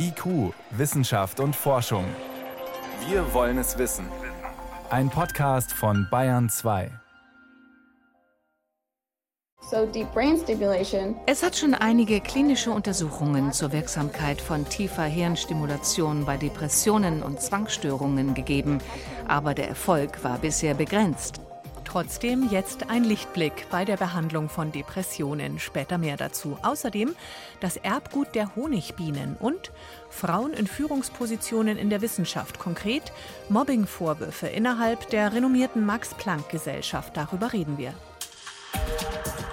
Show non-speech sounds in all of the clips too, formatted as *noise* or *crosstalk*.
IQ, Wissenschaft und Forschung. Wir wollen es wissen. Ein Podcast von Bayern 2. Es hat schon einige klinische Untersuchungen zur Wirksamkeit von tiefer Hirnstimulation bei Depressionen und Zwangsstörungen gegeben, aber der Erfolg war bisher begrenzt. Trotzdem jetzt ein Lichtblick bei der Behandlung von Depressionen. Später mehr dazu. Außerdem das Erbgut der Honigbienen und Frauen in Führungspositionen in der Wissenschaft. Konkret Mobbingvorwürfe innerhalb der renommierten Max-Planck-Gesellschaft. Darüber reden wir.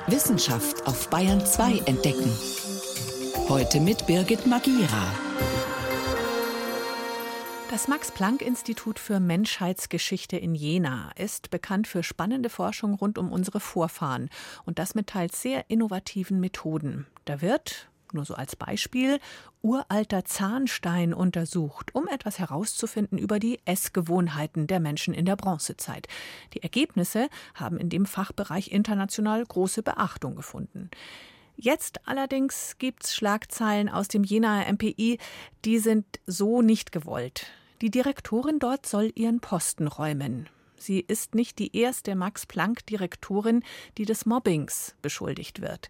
Wissenschaft auf Bayern 2 entdecken. Heute mit Birgit Magira. Das Max-Planck-Institut für Menschheitsgeschichte in Jena ist bekannt für spannende Forschung rund um unsere Vorfahren und das mit teils sehr innovativen Methoden. Da wird, nur so als Beispiel, uralter Zahnstein untersucht, um etwas herauszufinden über die Essgewohnheiten der Menschen in der Bronzezeit. Die Ergebnisse haben in dem Fachbereich international große Beachtung gefunden. Jetzt allerdings gibt's Schlagzeilen aus dem Jenaer MPI, die sind so nicht gewollt. Die Direktorin dort soll ihren Posten räumen. Sie ist nicht die erste Max-Planck-Direktorin, die des Mobbings beschuldigt wird.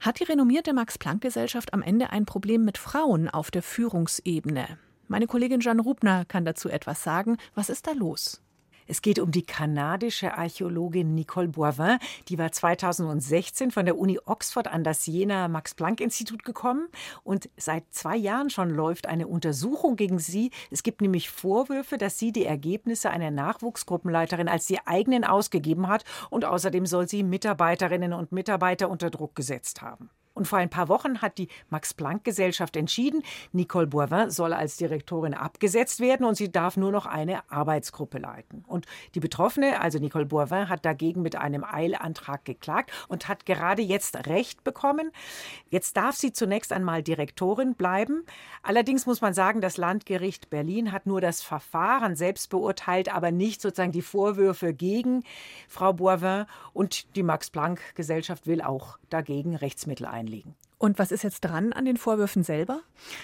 Hat die renommierte Max-Planck-Gesellschaft am Ende ein Problem mit Frauen auf der Führungsebene? Meine Kollegin Jeanne Rubner kann dazu etwas sagen. Was ist da los? Es geht um die kanadische Archäologin Nicole Boivin. Die war 2016 von der Uni Oxford an das Jena Max-Planck-Institut gekommen. Und seit zwei Jahren schon läuft eine Untersuchung gegen sie. Es gibt nämlich Vorwürfe, dass sie die Ergebnisse einer Nachwuchsgruppenleiterin als die eigenen ausgegeben hat. Und außerdem soll sie Mitarbeiterinnen und Mitarbeiter unter Druck gesetzt haben. Und vor ein paar Wochen hat die Max-Planck-Gesellschaft entschieden, Nicole Boivin soll als Direktorin abgesetzt werden und sie darf nur noch eine Arbeitsgruppe leiten. Und die Betroffene, also Nicole Boivin, hat dagegen mit einem Eilantrag geklagt und hat gerade jetzt Recht bekommen. Jetzt darf sie zunächst einmal Direktorin bleiben. Allerdings muss man sagen, das Landgericht Berlin hat nur das Verfahren selbst beurteilt, aber nicht sozusagen die Vorwürfe gegen Frau Boivin. Und die Max-Planck-Gesellschaft will auch dagegen Rechtsmittel einleiten einlegen. Und was ist jetzt dran an den Vorwürfen selber?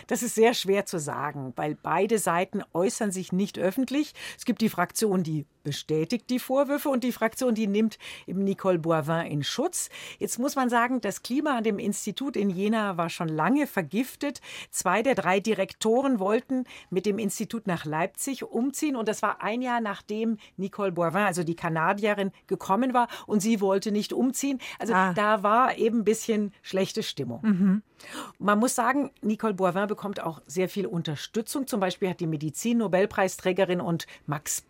Das ist sehr schwer zu sagen, weil beide Seiten äußern sich nicht öffentlich. Es gibt die Fraktion, die bestätigt die Vorwürfe und die Fraktion, die nimmt eben Nicole Boivin in Schutz. Jetzt muss man sagen, das Klima an dem Institut in Jena war schon lange vergiftet. Zwei der drei Direktoren wollten mit dem Institut nach Leipzig umziehen und das war ein Jahr nachdem Nicole Boivin, also die Kanadierin, gekommen war und sie wollte nicht umziehen. Also ah. da war eben ein bisschen schlechte Stimmung. Mhm. Man muss sagen, Nicole Boivin bekommt auch sehr viel Unterstützung. Zum Beispiel hat die Medizin-Nobelpreisträgerin und Max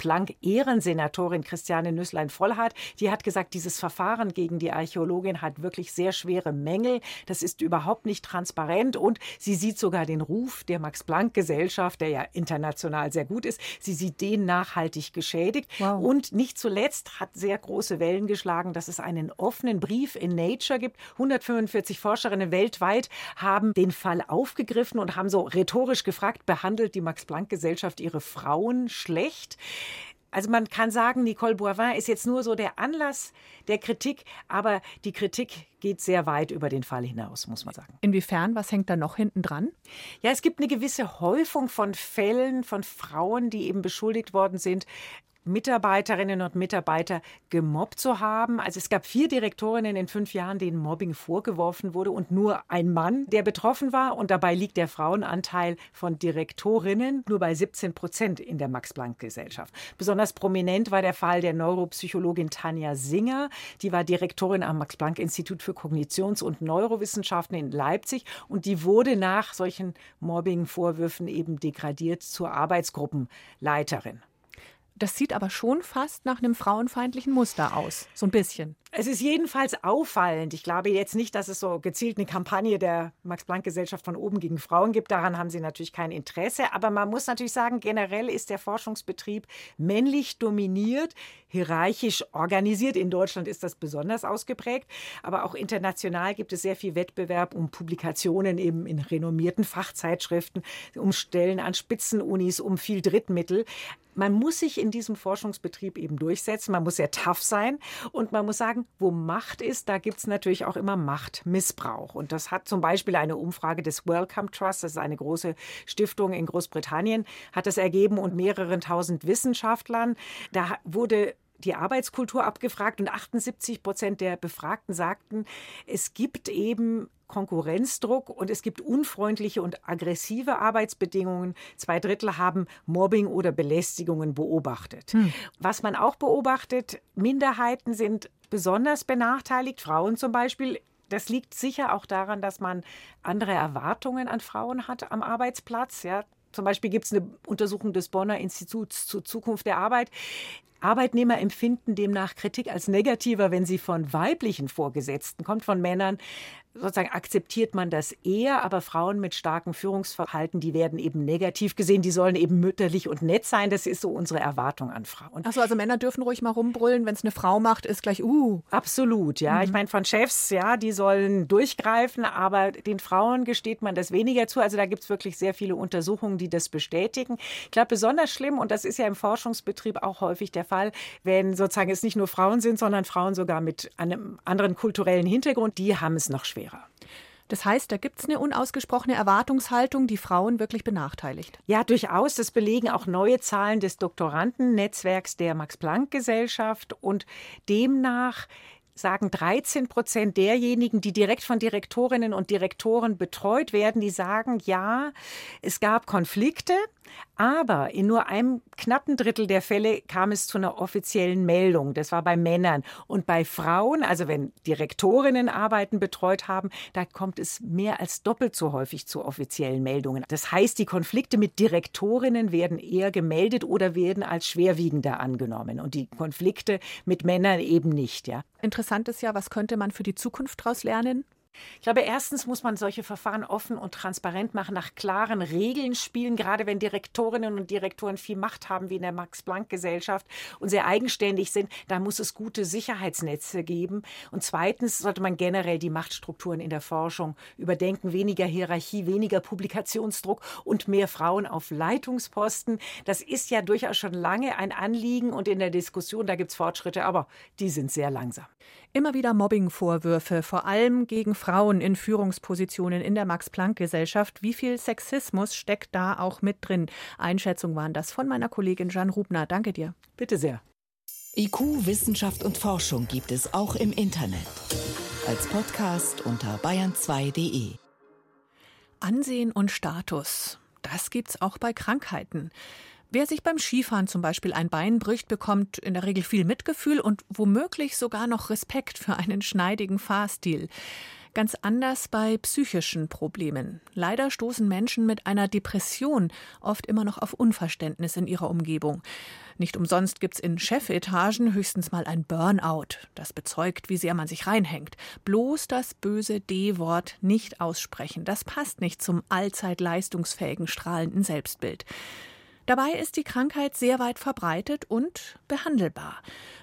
Planck-Ehrensenatorin Christiane Nüsslein-Vollhardt, die hat gesagt, dieses Verfahren gegen die Archäologin hat wirklich sehr schwere Mängel. Das ist überhaupt nicht transparent und sie sieht sogar den Ruf der Max-Planck-Gesellschaft, der ja international sehr gut ist, sie sieht den nachhaltig geschädigt. Wow. Und nicht zuletzt hat sehr große Wellen geschlagen, dass es einen offenen Brief in Nature gibt. 145 Forscherinnen weltweit haben den Fall aufgegriffen und haben so rhetorisch gefragt, behandelt die Max-Planck-Gesellschaft ihre Frauen schlecht? Also man kann sagen, Nicole Boivin ist jetzt nur so der Anlass der Kritik, aber die Kritik geht sehr weit über den Fall hinaus, muss man sagen. Inwiefern? Was hängt da noch hinten dran? Ja, es gibt eine gewisse Häufung von Fällen von Frauen, die eben beschuldigt worden sind, Mitarbeiterinnen und Mitarbeiter gemobbt zu haben. Also es gab vier Direktorinnen in fünf Jahren, denen Mobbing vorgeworfen wurde und nur ein Mann, der betroffen war. Und dabei liegt der Frauenanteil von Direktorinnen nur bei 17 Prozent in der Max-Planck-Gesellschaft. Besonders prominent war der Fall der Neuropsychologin Tanja Singer. Die war Direktorin am Max-Planck-Institut für Kognitions- und Neurowissenschaften in Leipzig und die wurde nach solchen Mobbing-Vorwürfen eben degradiert zur Arbeitsgruppenleiterin. Das sieht aber schon fast nach einem frauenfeindlichen Muster aus. So ein bisschen. Es ist jedenfalls auffallend. Ich glaube jetzt nicht, dass es so gezielt eine Kampagne der Max-Planck-Gesellschaft von oben gegen Frauen gibt. Daran haben sie natürlich kein Interesse. Aber man muss natürlich sagen, generell ist der Forschungsbetrieb männlich dominiert, hierarchisch organisiert. In Deutschland ist das besonders ausgeprägt. Aber auch international gibt es sehr viel Wettbewerb um Publikationen eben in renommierten Fachzeitschriften, um Stellen an Spitzenunis, um viel Drittmittel. Man muss sich in diesem Forschungsbetrieb eben durchsetzen. Man muss sehr tough sein. Und man muss sagen, sagen, wo Macht ist, da gibt es natürlich auch immer Machtmissbrauch. Und das hat zum Beispiel eine Umfrage des Wellcome Trust, das ist eine große Stiftung in Großbritannien, hat das ergeben und mehreren tausend Wissenschaftlern. Da wurde die Arbeitskultur abgefragt und 78 Prozent der Befragten sagten, es gibt eben Konkurrenzdruck und es gibt unfreundliche und aggressive Arbeitsbedingungen. Zwei Drittel haben Mobbing oder Belästigungen beobachtet. Hm. Was man auch beobachtet, Minderheiten sind besonders benachteiligt, Frauen zum Beispiel. Das liegt sicher auch daran, dass man andere Erwartungen an Frauen hat am Arbeitsplatz. Ja, zum Beispiel gibt es eine Untersuchung des Bonner Instituts zur Zukunft der Arbeit. Arbeitnehmer empfinden demnach Kritik als negativer, wenn sie von weiblichen Vorgesetzten kommt, von Männern, sozusagen akzeptiert man das eher, aber Frauen mit starkem Führungsverhalten, die werden eben negativ gesehen, die sollen eben mütterlich und nett sein. Das ist so unsere Erwartung an Frauen. Achso, also Männer dürfen ruhig mal rumbrüllen, wenn es eine Frau macht, ist gleich uh. Absolut, ja. Mhm. Ich meine, von Chefs, ja, die sollen durchgreifen, aber den Frauen gesteht man das weniger zu. Also da gibt es wirklich sehr viele Untersuchungen, die das bestätigen. Ich glaube, besonders schlimm, und das ist ja im Forschungsbetrieb auch häufig der Fall, wenn sozusagen es nicht nur Frauen sind, sondern Frauen sogar mit einem anderen kulturellen Hintergrund, die haben es noch schwer schwerer. Das heißt, da gibt es eine unausgesprochene Erwartungshaltung, die Frauen wirklich benachteiligt. Ja, durchaus. Das belegen auch neue Zahlen des Doktorandennetzwerks der Max-Planck-Gesellschaft. Und demnach sagen 13 Prozent derjenigen, die direkt von Direktorinnen und Direktoren betreut werden, die sagen, ja, es gab Konflikte, aber in nur einem knappen Drittel der Fälle kam es zu einer offiziellen Meldung. Das war bei Männern. Und bei Frauen, also wenn Direktorinnen Arbeiten betreut haben, da kommt es mehr als doppelt so häufig zu offiziellen Meldungen. Das heißt, die Konflikte mit Direktorinnen werden eher gemeldet oder werden als schwerwiegender angenommen. Und die Konflikte mit Männern eben nicht. Ja. Interessant ist ja, was könnte man für die Zukunft daraus lernen? Ich glaube, erstens muss man solche Verfahren offen und transparent machen, nach klaren Regeln spielen, gerade wenn Direktorinnen und Direktoren viel Macht haben, wie in der Max-Planck-Gesellschaft und sehr eigenständig sind, da muss es gute Sicherheitsnetze geben. Und zweitens sollte man generell die Machtstrukturen in der Forschung überdenken, weniger Hierarchie, weniger Publikationsdruck und mehr Frauen auf Leitungsposten. Das ist ja durchaus schon lange ein Anliegen und in der Diskussion, da gibt es Fortschritte, aber die sind sehr langsam. Immer wieder Mobbingvorwürfe, vor allem gegen Frauen in Führungspositionen in der Max-Planck-Gesellschaft. Wie viel Sexismus steckt da auch mit drin? Einschätzung waren das von meiner Kollegin Jan Rubner. Danke dir. Bitte sehr. IQ, Wissenschaft und Forschung gibt es auch im Internet. Als Podcast unter bayern2.de. Ansehen und Status. Das gibt's auch bei Krankheiten. Wer sich beim Skifahren zum Beispiel ein Bein bricht, bekommt in der Regel viel Mitgefühl und womöglich sogar noch Respekt für einen schneidigen Fahrstil. Ganz anders bei psychischen Problemen. Leider stoßen Menschen mit einer Depression oft immer noch auf Unverständnis in ihrer Umgebung. Nicht umsonst gibt's in Chefetagen höchstens mal ein Burnout. Das bezeugt, wie sehr man sich reinhängt. Bloß das böse D-Wort nicht aussprechen. Das passt nicht zum allzeit leistungsfähigen, strahlenden Selbstbild. Dabei ist die Krankheit sehr weit verbreitet und behandelbar.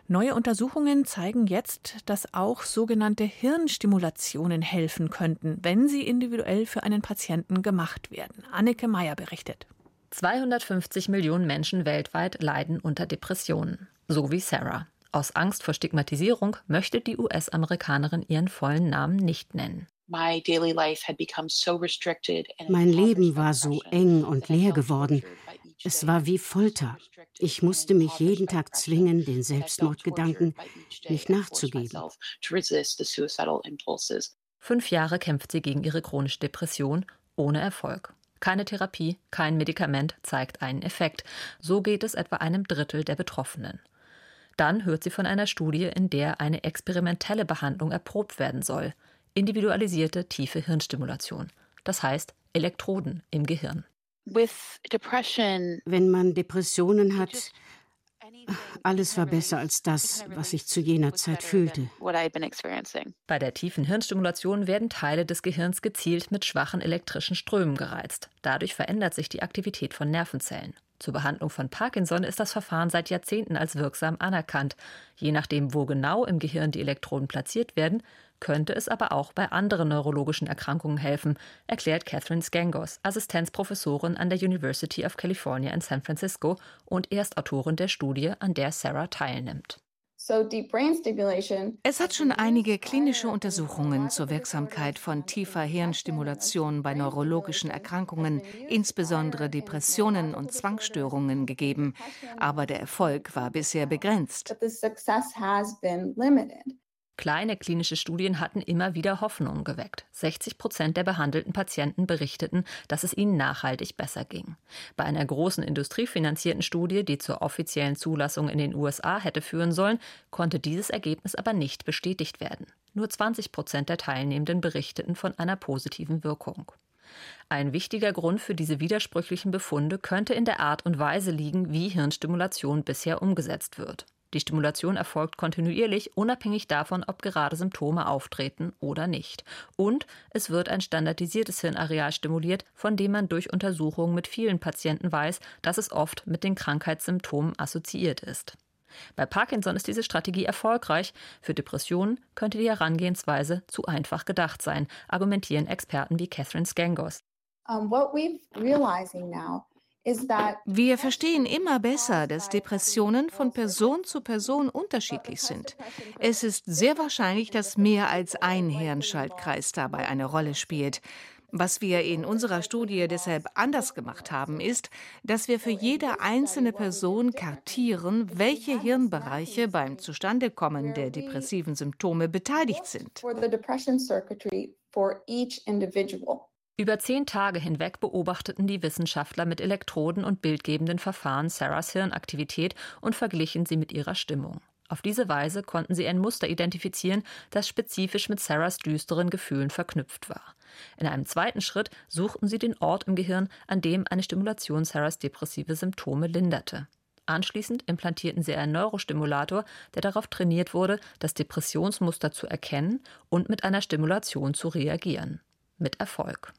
Neue Untersuchungen zeigen jetzt, dass auch sogenannte Hirnstimulationen helfen könnten, wenn sie individuell für einen Patienten gemacht werden. Anneke Meyer berichtet. 250 Millionen Menschen weltweit leiden unter Depressionen, so wie Sarah. Aus Angst vor Stigmatisierung möchte die US-Amerikanerin ihren vollen Namen nicht nennen. Mein Leben war so eng und leer geworden. Es war wie Folter. Ich musste mich jeden Tag zwingen, den Selbstmordgedanken nicht nachzugeben. Fünf Jahre kämpft sie gegen ihre chronische Depression ohne Erfolg. Keine Therapie, kein Medikament zeigt einen Effekt. So geht es etwa einem Drittel der Betroffenen. Dann hört sie von einer Studie, in der eine experimentelle Behandlung erprobt werden soll. Individualisierte tiefe Hirnstimulation. Das heißt Elektroden im Gehirn. Wenn man Depressionen hat, alles war besser als das, was ich zu jener Zeit fühlte. Bei der tiefen Hirnstimulation werden Teile des Gehirns gezielt mit schwachen elektrischen Strömen gereizt. Dadurch verändert sich die Aktivität von Nervenzellen. Zur Behandlung von Parkinson ist das Verfahren seit Jahrzehnten als wirksam anerkannt. Je nachdem, wo genau im Gehirn die Elektroden platziert werden, könnte es aber auch bei anderen neurologischen Erkrankungen helfen, erklärt Catherine Skangos, Assistenzprofessorin an der University of California in San Francisco und Erstautorin der Studie, an der Sarah teilnimmt. Es hat schon einige klinische Untersuchungen zur Wirksamkeit von tiefer Hirnstimulation bei neurologischen Erkrankungen, insbesondere Depressionen und Zwangsstörungen gegeben, aber der Erfolg war bisher begrenzt. Kleine klinische Studien hatten immer wieder Hoffnungen geweckt. 60 Prozent der behandelten Patienten berichteten, dass es ihnen nachhaltig besser ging. Bei einer großen industriefinanzierten Studie, die zur offiziellen Zulassung in den USA hätte führen sollen, konnte dieses Ergebnis aber nicht bestätigt werden. Nur 20 Prozent der Teilnehmenden berichteten von einer positiven Wirkung. Ein wichtiger Grund für diese widersprüchlichen Befunde könnte in der Art und Weise liegen, wie Hirnstimulation bisher umgesetzt wird. Die Stimulation erfolgt kontinuierlich, unabhängig davon, ob gerade Symptome auftreten oder nicht. Und es wird ein standardisiertes Hirnareal stimuliert, von dem man durch Untersuchungen mit vielen Patienten weiß, dass es oft mit den Krankheitssymptomen assoziiert ist. Bei Parkinson ist diese Strategie erfolgreich. Für Depressionen könnte die Herangehensweise zu einfach gedacht sein, argumentieren Experten wie Catherine Skangos. Um, what we're realizing now wir verstehen immer besser, dass Depressionen von Person zu Person unterschiedlich sind. Es ist sehr wahrscheinlich, dass mehr als ein Hirnschaltkreis dabei eine Rolle spielt. Was wir in unserer Studie deshalb anders gemacht haben, ist, dass wir für jede einzelne Person kartieren, welche Hirnbereiche beim Zustandekommen der depressiven Symptome beteiligt sind. Über zehn Tage hinweg beobachteten die Wissenschaftler mit Elektroden und bildgebenden Verfahren Sarahs Hirnaktivität und verglichen sie mit ihrer Stimmung. Auf diese Weise konnten sie ein Muster identifizieren, das spezifisch mit Sarahs düsteren Gefühlen verknüpft war. In einem zweiten Schritt suchten sie den Ort im Gehirn, an dem eine Stimulation Sarahs depressive Symptome linderte. Anschließend implantierten sie einen Neurostimulator, der darauf trainiert wurde, das Depressionsmuster zu erkennen und mit einer Stimulation zu reagieren. Mit Erfolg.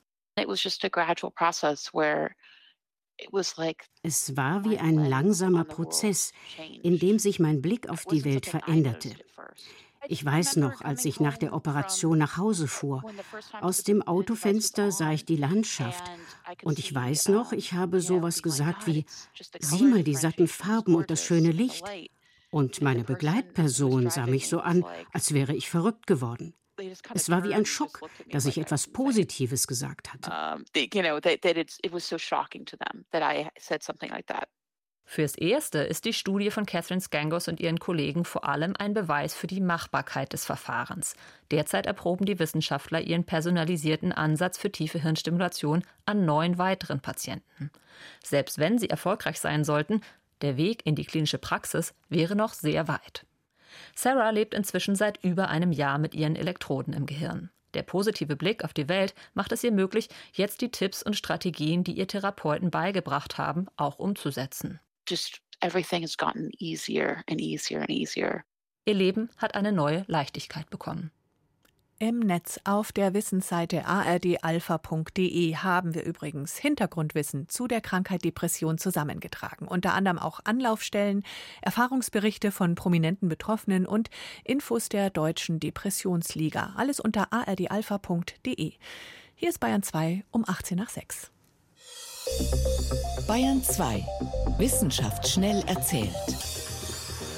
Es war wie ein langsamer Prozess, in dem sich mein Blick auf die Welt veränderte. Ich weiß noch, als ich nach der Operation nach Hause fuhr. Aus dem Autofenster sah ich die Landschaft. Und ich weiß noch, ich habe sowas gesagt wie, sieh mal die satten Farben und das schöne Licht. Und meine Begleitperson sah mich so an, als wäre ich verrückt geworden. Es war wie ein Schock, dass ich etwas Positives gesagt hatte. Fürs Erste ist die Studie von Catherine Skangos und ihren Kollegen vor allem ein Beweis für die Machbarkeit des Verfahrens. Derzeit erproben die Wissenschaftler ihren personalisierten Ansatz für tiefe Hirnstimulation an neun weiteren Patienten. Selbst wenn sie erfolgreich sein sollten, der Weg in die klinische Praxis wäre noch sehr weit. Sarah lebt inzwischen seit über einem Jahr mit ihren Elektroden im Gehirn. Der positive Blick auf die Welt macht es ihr möglich, jetzt die Tipps und Strategien, die ihr Therapeuten beigebracht haben, auch umzusetzen. Just everything has gotten easier and easier and easier. Ihr Leben hat eine neue Leichtigkeit bekommen. Im Netz auf der Wissensseite ardalpha.de haben wir übrigens Hintergrundwissen zu der Krankheit Depression zusammengetragen. Unter anderem auch Anlaufstellen, Erfahrungsberichte von prominenten Betroffenen und Infos der Deutschen Depressionsliga. Alles unter ardalpha.de. Hier ist Bayern 2 um 18 nach 6. Bayern 2. Wissenschaft schnell erzählt.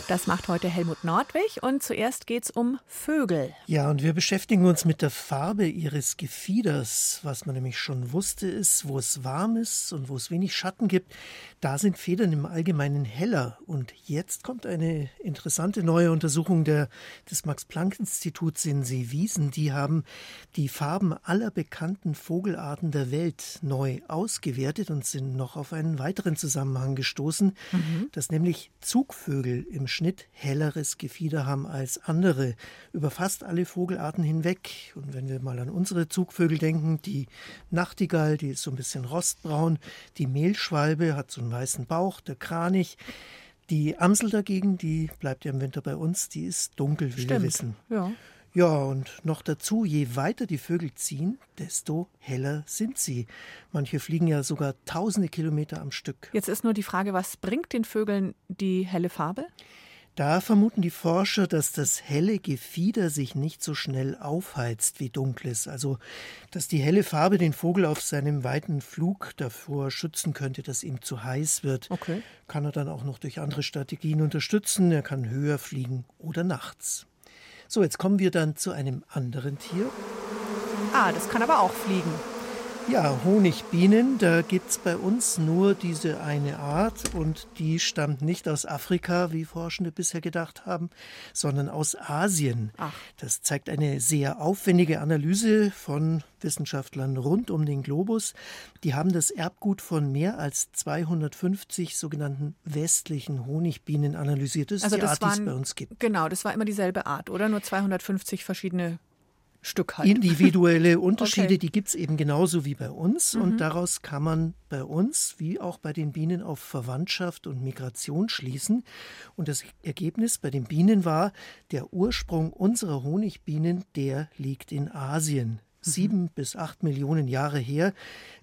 Das macht heute Helmut Nordwig und zuerst geht es um Vögel. Ja, und wir beschäftigen uns mit der Farbe ihres Gefieders. Was man nämlich schon wusste, ist, wo es warm ist und wo es wenig Schatten gibt, da sind Federn im Allgemeinen heller. Und jetzt kommt eine interessante neue Untersuchung der, des Max-Planck-Instituts in Seewiesen. Die haben die Farben aller bekannten Vogelarten der Welt neu ausgewertet und sind noch auf einen weiteren Zusammenhang gestoßen, mhm. dass nämlich Zugvögel im Schnitt helleres Gefieder haben als andere, über fast alle Vogelarten hinweg. Und wenn wir mal an unsere Zugvögel denken, die Nachtigall, die ist so ein bisschen rostbraun, die Mehlschwalbe hat so einen weißen Bauch, der Kranich. Die Amsel dagegen, die bleibt ja im Winter bei uns, die ist dunkel, wie Stimmt. wir wissen. Ja. Ja, und noch dazu, je weiter die Vögel ziehen, desto heller sind sie. Manche fliegen ja sogar tausende Kilometer am Stück. Jetzt ist nur die Frage, was bringt den Vögeln die helle Farbe? Da vermuten die Forscher, dass das helle Gefieder sich nicht so schnell aufheizt wie dunkles, also dass die helle Farbe den Vogel auf seinem weiten Flug davor schützen könnte, dass ihm zu heiß wird. Okay. Kann er dann auch noch durch andere Strategien unterstützen. Er kann höher fliegen oder nachts. So, jetzt kommen wir dann zu einem anderen Tier. Ah, das kann aber auch fliegen. Ja, Honigbienen, da gibt es bei uns nur diese eine Art und die stammt nicht aus Afrika, wie Forschende bisher gedacht haben, sondern aus Asien. Ach. Das zeigt eine sehr aufwendige Analyse von Wissenschaftlern rund um den Globus. Die haben das Erbgut von mehr als 250 sogenannten westlichen Honigbienen analysiert. Das ist also die Art, die es bei uns gibt. Genau, das war immer dieselbe Art, oder? Nur 250 verschiedene Stück halt. Individuelle *laughs* Unterschiede, okay. die gibt es eben genauso wie bei uns. Mhm. Und daraus kann man bei uns wie auch bei den Bienen auf Verwandtschaft und Migration schließen. Und das Ergebnis bei den Bienen war, der Ursprung unserer Honigbienen, der liegt in Asien. Mhm. Sieben bis acht Millionen Jahre her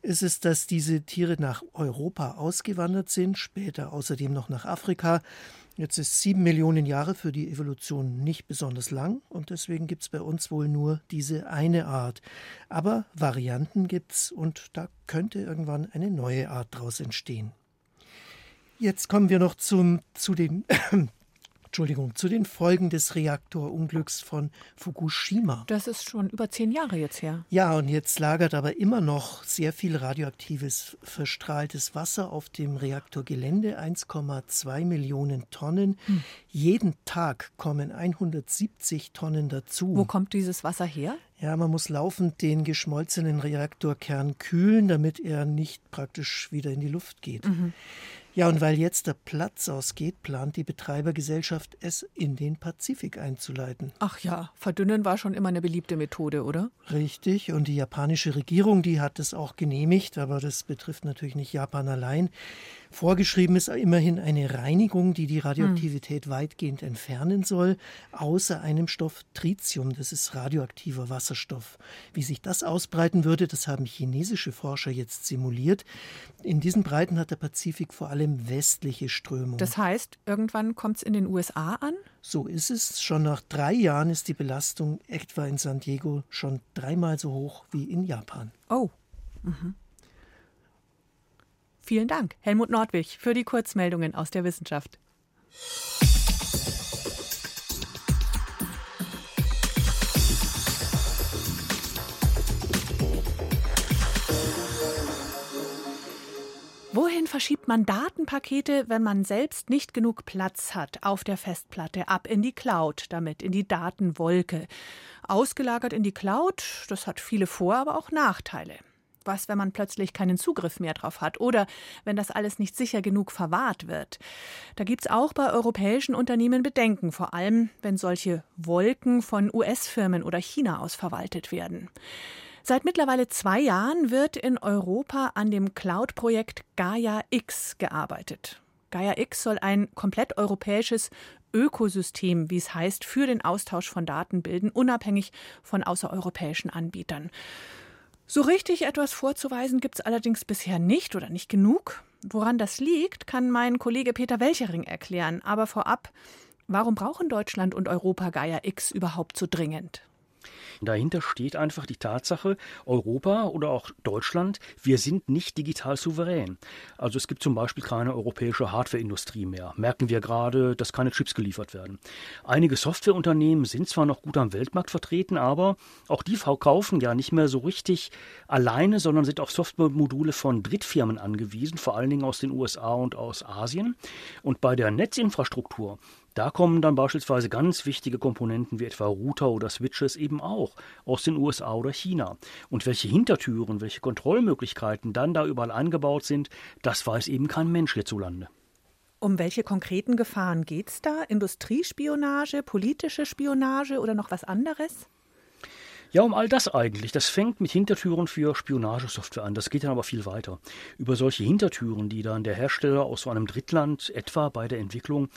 ist es, dass diese Tiere nach Europa ausgewandert sind, später außerdem noch nach Afrika Jetzt ist sieben Millionen Jahre für die Evolution nicht besonders lang und deswegen gibt es bei uns wohl nur diese eine Art. Aber Varianten gibt es und da könnte irgendwann eine neue Art daraus entstehen. Jetzt kommen wir noch zum, zu den *clears throat* Entschuldigung, zu den Folgen des Reaktorunglücks von Fukushima. Das ist schon über zehn Jahre jetzt her. Ja, und jetzt lagert aber immer noch sehr viel radioaktives, verstrahltes Wasser auf dem Reaktorgelände, 1,2 Millionen Tonnen. Hm. Jeden Tag kommen 170 Tonnen dazu. Wo kommt dieses Wasser her? Ja, man muss laufend den geschmolzenen Reaktorkern kühlen, damit er nicht praktisch wieder in die Luft geht. Mhm. Ja, und weil jetzt der Platz ausgeht, plant die Betreibergesellschaft, es in den Pazifik einzuleiten. Ach ja, verdünnen war schon immer eine beliebte Methode, oder? Richtig, und die japanische Regierung, die hat es auch genehmigt, aber das betrifft natürlich nicht Japan allein. Vorgeschrieben ist immerhin eine Reinigung, die die Radioaktivität hm. weitgehend entfernen soll, außer einem Stoff Tritium, das ist radioaktiver Wasserstoff. Wie sich das ausbreiten würde, das haben chinesische Forscher jetzt simuliert. In diesen Breiten hat der Pazifik vor allem westliche Strömung. Das heißt, irgendwann kommt es in den USA an? So ist es. Schon nach drei Jahren ist die Belastung etwa in San Diego schon dreimal so hoch wie in Japan. Oh. Mhm. Vielen Dank, Helmut Nordwig, für die Kurzmeldungen aus der Wissenschaft. Wohin verschiebt man Datenpakete, wenn man selbst nicht genug Platz hat auf der Festplatte? Ab in die Cloud, damit in die Datenwolke. Ausgelagert in die Cloud, das hat viele Vor-, aber auch Nachteile was, wenn man plötzlich keinen Zugriff mehr drauf hat oder wenn das alles nicht sicher genug verwahrt wird. Da gibt es auch bei europäischen Unternehmen Bedenken, vor allem wenn solche Wolken von US-Firmen oder China aus verwaltet werden. Seit mittlerweile zwei Jahren wird in Europa an dem Cloud-Projekt Gaia X gearbeitet. Gaia X soll ein komplett europäisches Ökosystem, wie es heißt, für den Austausch von Daten bilden, unabhängig von außereuropäischen Anbietern. So richtig etwas vorzuweisen gibt es allerdings bisher nicht oder nicht genug. Woran das liegt, kann mein Kollege Peter Welchering erklären. Aber vorab, warum brauchen Deutschland und Europa Gaia X überhaupt so dringend? Dahinter steht einfach die Tatsache, Europa oder auch Deutschland, wir sind nicht digital souverän. Also es gibt zum Beispiel keine europäische Hardwareindustrie mehr. Merken wir gerade, dass keine Chips geliefert werden. Einige Softwareunternehmen sind zwar noch gut am Weltmarkt vertreten, aber auch die verkaufen ja nicht mehr so richtig alleine, sondern sind auf Softwaremodule von Drittfirmen angewiesen, vor allen Dingen aus den USA und aus Asien. Und bei der Netzinfrastruktur, da kommen dann beispielsweise ganz wichtige Komponenten wie etwa Router oder Switches eben auch aus den USA oder China. Und welche Hintertüren, welche Kontrollmöglichkeiten dann da überall eingebaut sind, das weiß eben kein Mensch hierzulande. Um welche konkreten Gefahren geht es da? Industriespionage, politische Spionage oder noch was anderes? Ja, um all das eigentlich. Das fängt mit Hintertüren für Spionagesoftware an. Das geht dann aber viel weiter. Über solche Hintertüren, die dann der Hersteller aus so einem Drittland etwa bei der Entwicklung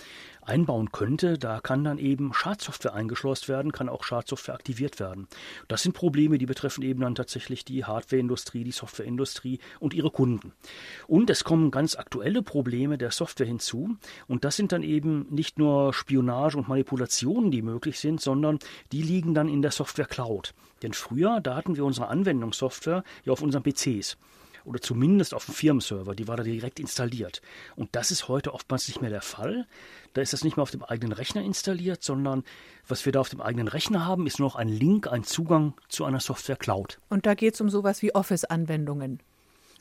einbauen könnte, da kann dann eben Schadsoftware eingeschleust werden, kann auch Schadsoftware aktiviert werden. Das sind Probleme, die betreffen eben dann tatsächlich die Hardwareindustrie, die Softwareindustrie und ihre Kunden. Und es kommen ganz aktuelle Probleme der Software hinzu. Und das sind dann eben nicht nur Spionage und Manipulationen, die möglich sind, sondern die liegen dann in der Software Cloud. Denn früher, da hatten wir unsere Anwendungssoftware ja auf unseren PCs oder zumindest auf dem Firmenserver, die war da direkt installiert. Und das ist heute oftmals nicht mehr der Fall. Da ist das nicht mehr auf dem eigenen Rechner installiert, sondern was wir da auf dem eigenen Rechner haben, ist nur noch ein Link, ein Zugang zu einer Software Cloud. Und da geht es um sowas wie Office-Anwendungen.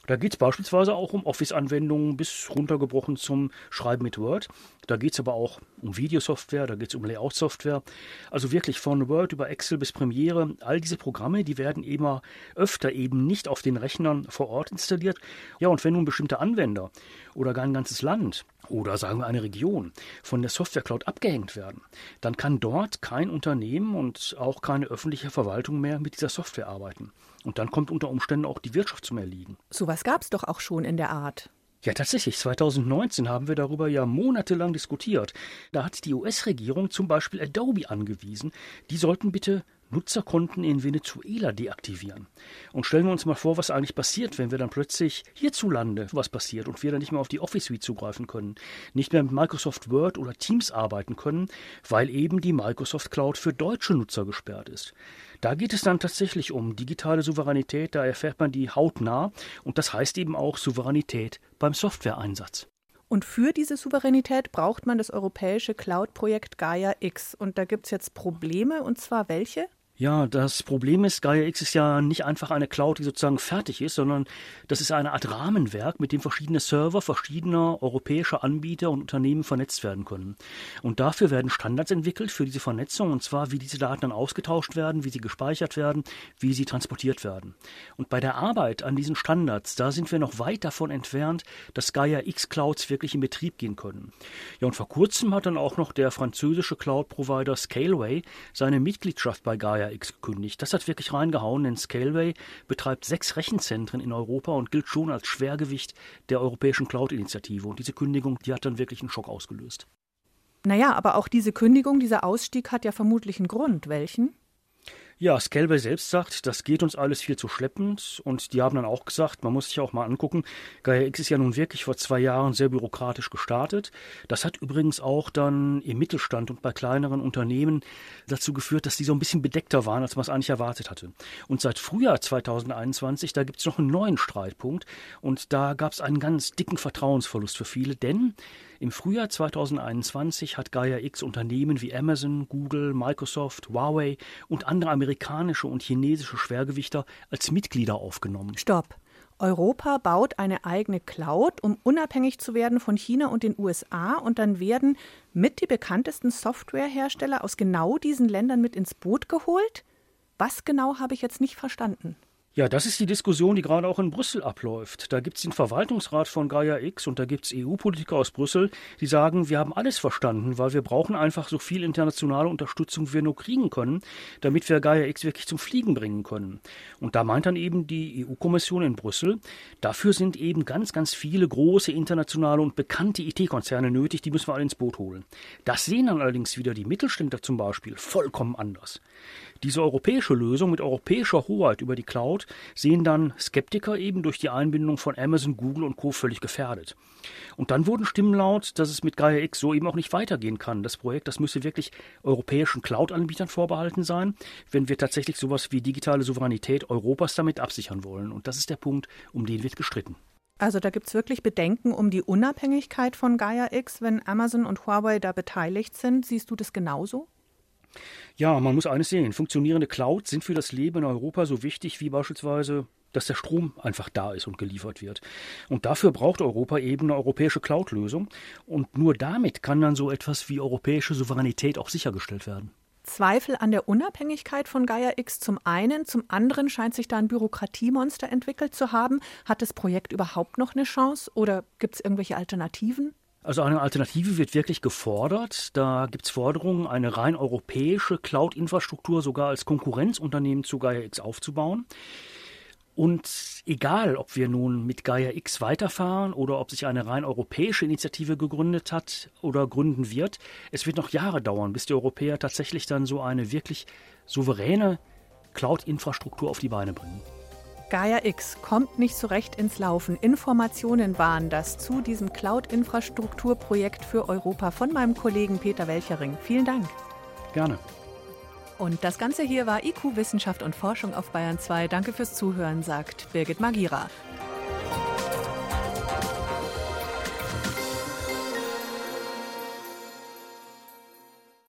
Da geht es beispielsweise auch um Office-Anwendungen bis runtergebrochen zum Schreiben mit Word. Da geht es aber auch um Videosoftware, da geht es um Layout-Software. Also wirklich von Word über Excel bis Premiere. All diese Programme, die werden immer öfter eben nicht auf den Rechnern vor Ort installiert. Ja, und wenn nun bestimmte Anwender oder gar ein ganzes Land oder sagen wir eine Region von der Software Cloud abgehängt werden, dann kann dort kein Unternehmen und auch keine öffentliche Verwaltung mehr mit dieser Software arbeiten. Und dann kommt unter Umständen auch die Wirtschaft zum Erliegen. Sowas gab es doch auch schon in der Art. Ja, tatsächlich. 2019 haben wir darüber ja monatelang diskutiert. Da hat die US-Regierung zum Beispiel Adobe angewiesen, die sollten bitte Nutzerkonten in Venezuela deaktivieren. Und stellen wir uns mal vor, was eigentlich passiert, wenn wir dann plötzlich hierzulande was passiert und wir dann nicht mehr auf die Office Suite zugreifen können, nicht mehr mit Microsoft Word oder Teams arbeiten können, weil eben die Microsoft Cloud für deutsche Nutzer gesperrt ist. Da geht es dann tatsächlich um digitale Souveränität, da erfährt man die hautnah und das heißt eben auch Souveränität beim Softwareeinsatz. Und für diese Souveränität braucht man das europäische Cloud-Projekt Gaia X. Und da gibt es jetzt Probleme, und zwar welche? Ja, das Problem ist, Gaia X ist ja nicht einfach eine Cloud, die sozusagen fertig ist, sondern das ist eine Art Rahmenwerk, mit dem verschiedene Server verschiedener europäischer Anbieter und Unternehmen vernetzt werden können. Und dafür werden Standards entwickelt für diese Vernetzung, und zwar wie diese Daten dann ausgetauscht werden, wie sie gespeichert werden, wie sie transportiert werden. Und bei der Arbeit an diesen Standards, da sind wir noch weit davon entfernt, dass Gaia X Clouds wirklich in Betrieb gehen können. Ja, und vor kurzem hat dann auch noch der französische Cloud-Provider Scaleway seine Mitgliedschaft bei Gaia X gekündigt. Das hat wirklich reingehauen, denn Scaleway betreibt sechs Rechenzentren in Europa und gilt schon als Schwergewicht der europäischen Cloud-Initiative. Und diese Kündigung, die hat dann wirklich einen Schock ausgelöst. Naja, aber auch diese Kündigung, dieser Ausstieg hat ja vermutlich einen Grund. Welchen? Ja, Scalway selbst sagt, das geht uns alles viel zu schleppend und die haben dann auch gesagt, man muss sich auch mal angucken, Gaia X ist ja nun wirklich vor zwei Jahren sehr bürokratisch gestartet. Das hat übrigens auch dann im Mittelstand und bei kleineren Unternehmen dazu geführt, dass die so ein bisschen bedeckter waren, als man es eigentlich erwartet hatte. Und seit Frühjahr 2021, da gibt es noch einen neuen Streitpunkt und da gab es einen ganz dicken Vertrauensverlust für viele, denn im Frühjahr 2021 hat Gaia X Unternehmen wie Amazon, Google, Microsoft, Huawei und andere amerikanische und chinesische Schwergewichter als Mitglieder aufgenommen. Stopp. Europa baut eine eigene Cloud, um unabhängig zu werden von China und den USA. Und dann werden mit die bekanntesten Softwarehersteller aus genau diesen Ländern mit ins Boot geholt. Was genau habe ich jetzt nicht verstanden? Ja, das ist die Diskussion, die gerade auch in Brüssel abläuft. Da gibt es den Verwaltungsrat von Gaia X und da gibt es EU-Politiker aus Brüssel, die sagen, wir haben alles verstanden, weil wir brauchen einfach so viel internationale Unterstützung, wie wir nur kriegen können, damit wir Gaia X wirklich zum Fliegen bringen können. Und da meint dann eben die EU-Kommission in Brüssel, dafür sind eben ganz, ganz viele große internationale und bekannte IT-Konzerne nötig, die müssen wir alle ins Boot holen. Das sehen dann allerdings wieder die Mittelständler zum Beispiel vollkommen anders. Diese europäische Lösung mit europäischer Hoheit über die Cloud sehen dann Skeptiker eben durch die Einbindung von Amazon, Google und Co. völlig gefährdet. Und dann wurden Stimmen laut, dass es mit Gaia X so eben auch nicht weitergehen kann. Das Projekt, das müsse wirklich europäischen Cloud-Anbietern vorbehalten sein, wenn wir tatsächlich sowas wie digitale Souveränität Europas damit absichern wollen. Und das ist der Punkt, um den wird gestritten. Also da gibt es wirklich Bedenken um die Unabhängigkeit von Gaia X, wenn Amazon und Huawei da beteiligt sind. Siehst du das genauso? Ja, man muss eines sehen. Funktionierende Clouds sind für das Leben in Europa so wichtig wie beispielsweise dass der Strom einfach da ist und geliefert wird. Und dafür braucht Europa eben eine europäische Cloud-Lösung. Und nur damit kann dann so etwas wie europäische Souveränität auch sichergestellt werden. Zweifel an der Unabhängigkeit von Gaia X zum einen, zum anderen scheint sich da ein Bürokratiemonster entwickelt zu haben. Hat das Projekt überhaupt noch eine Chance oder gibt es irgendwelche Alternativen? Also eine Alternative wird wirklich gefordert. Da gibt es Forderungen, eine rein europäische Cloud-Infrastruktur sogar als Konkurrenzunternehmen zu Gaia X aufzubauen. Und egal, ob wir nun mit Gaia X weiterfahren oder ob sich eine rein europäische Initiative gegründet hat oder gründen wird, es wird noch Jahre dauern, bis die Europäer tatsächlich dann so eine wirklich souveräne Cloud-Infrastruktur auf die Beine bringen. Gaia X kommt nicht so recht ins Laufen. Informationen waren das zu diesem Cloud-Infrastrukturprojekt für Europa von meinem Kollegen Peter Welchering. Vielen Dank. Gerne. Und das Ganze hier war IQ Wissenschaft und Forschung auf Bayern 2. Danke fürs Zuhören, sagt Birgit Magira.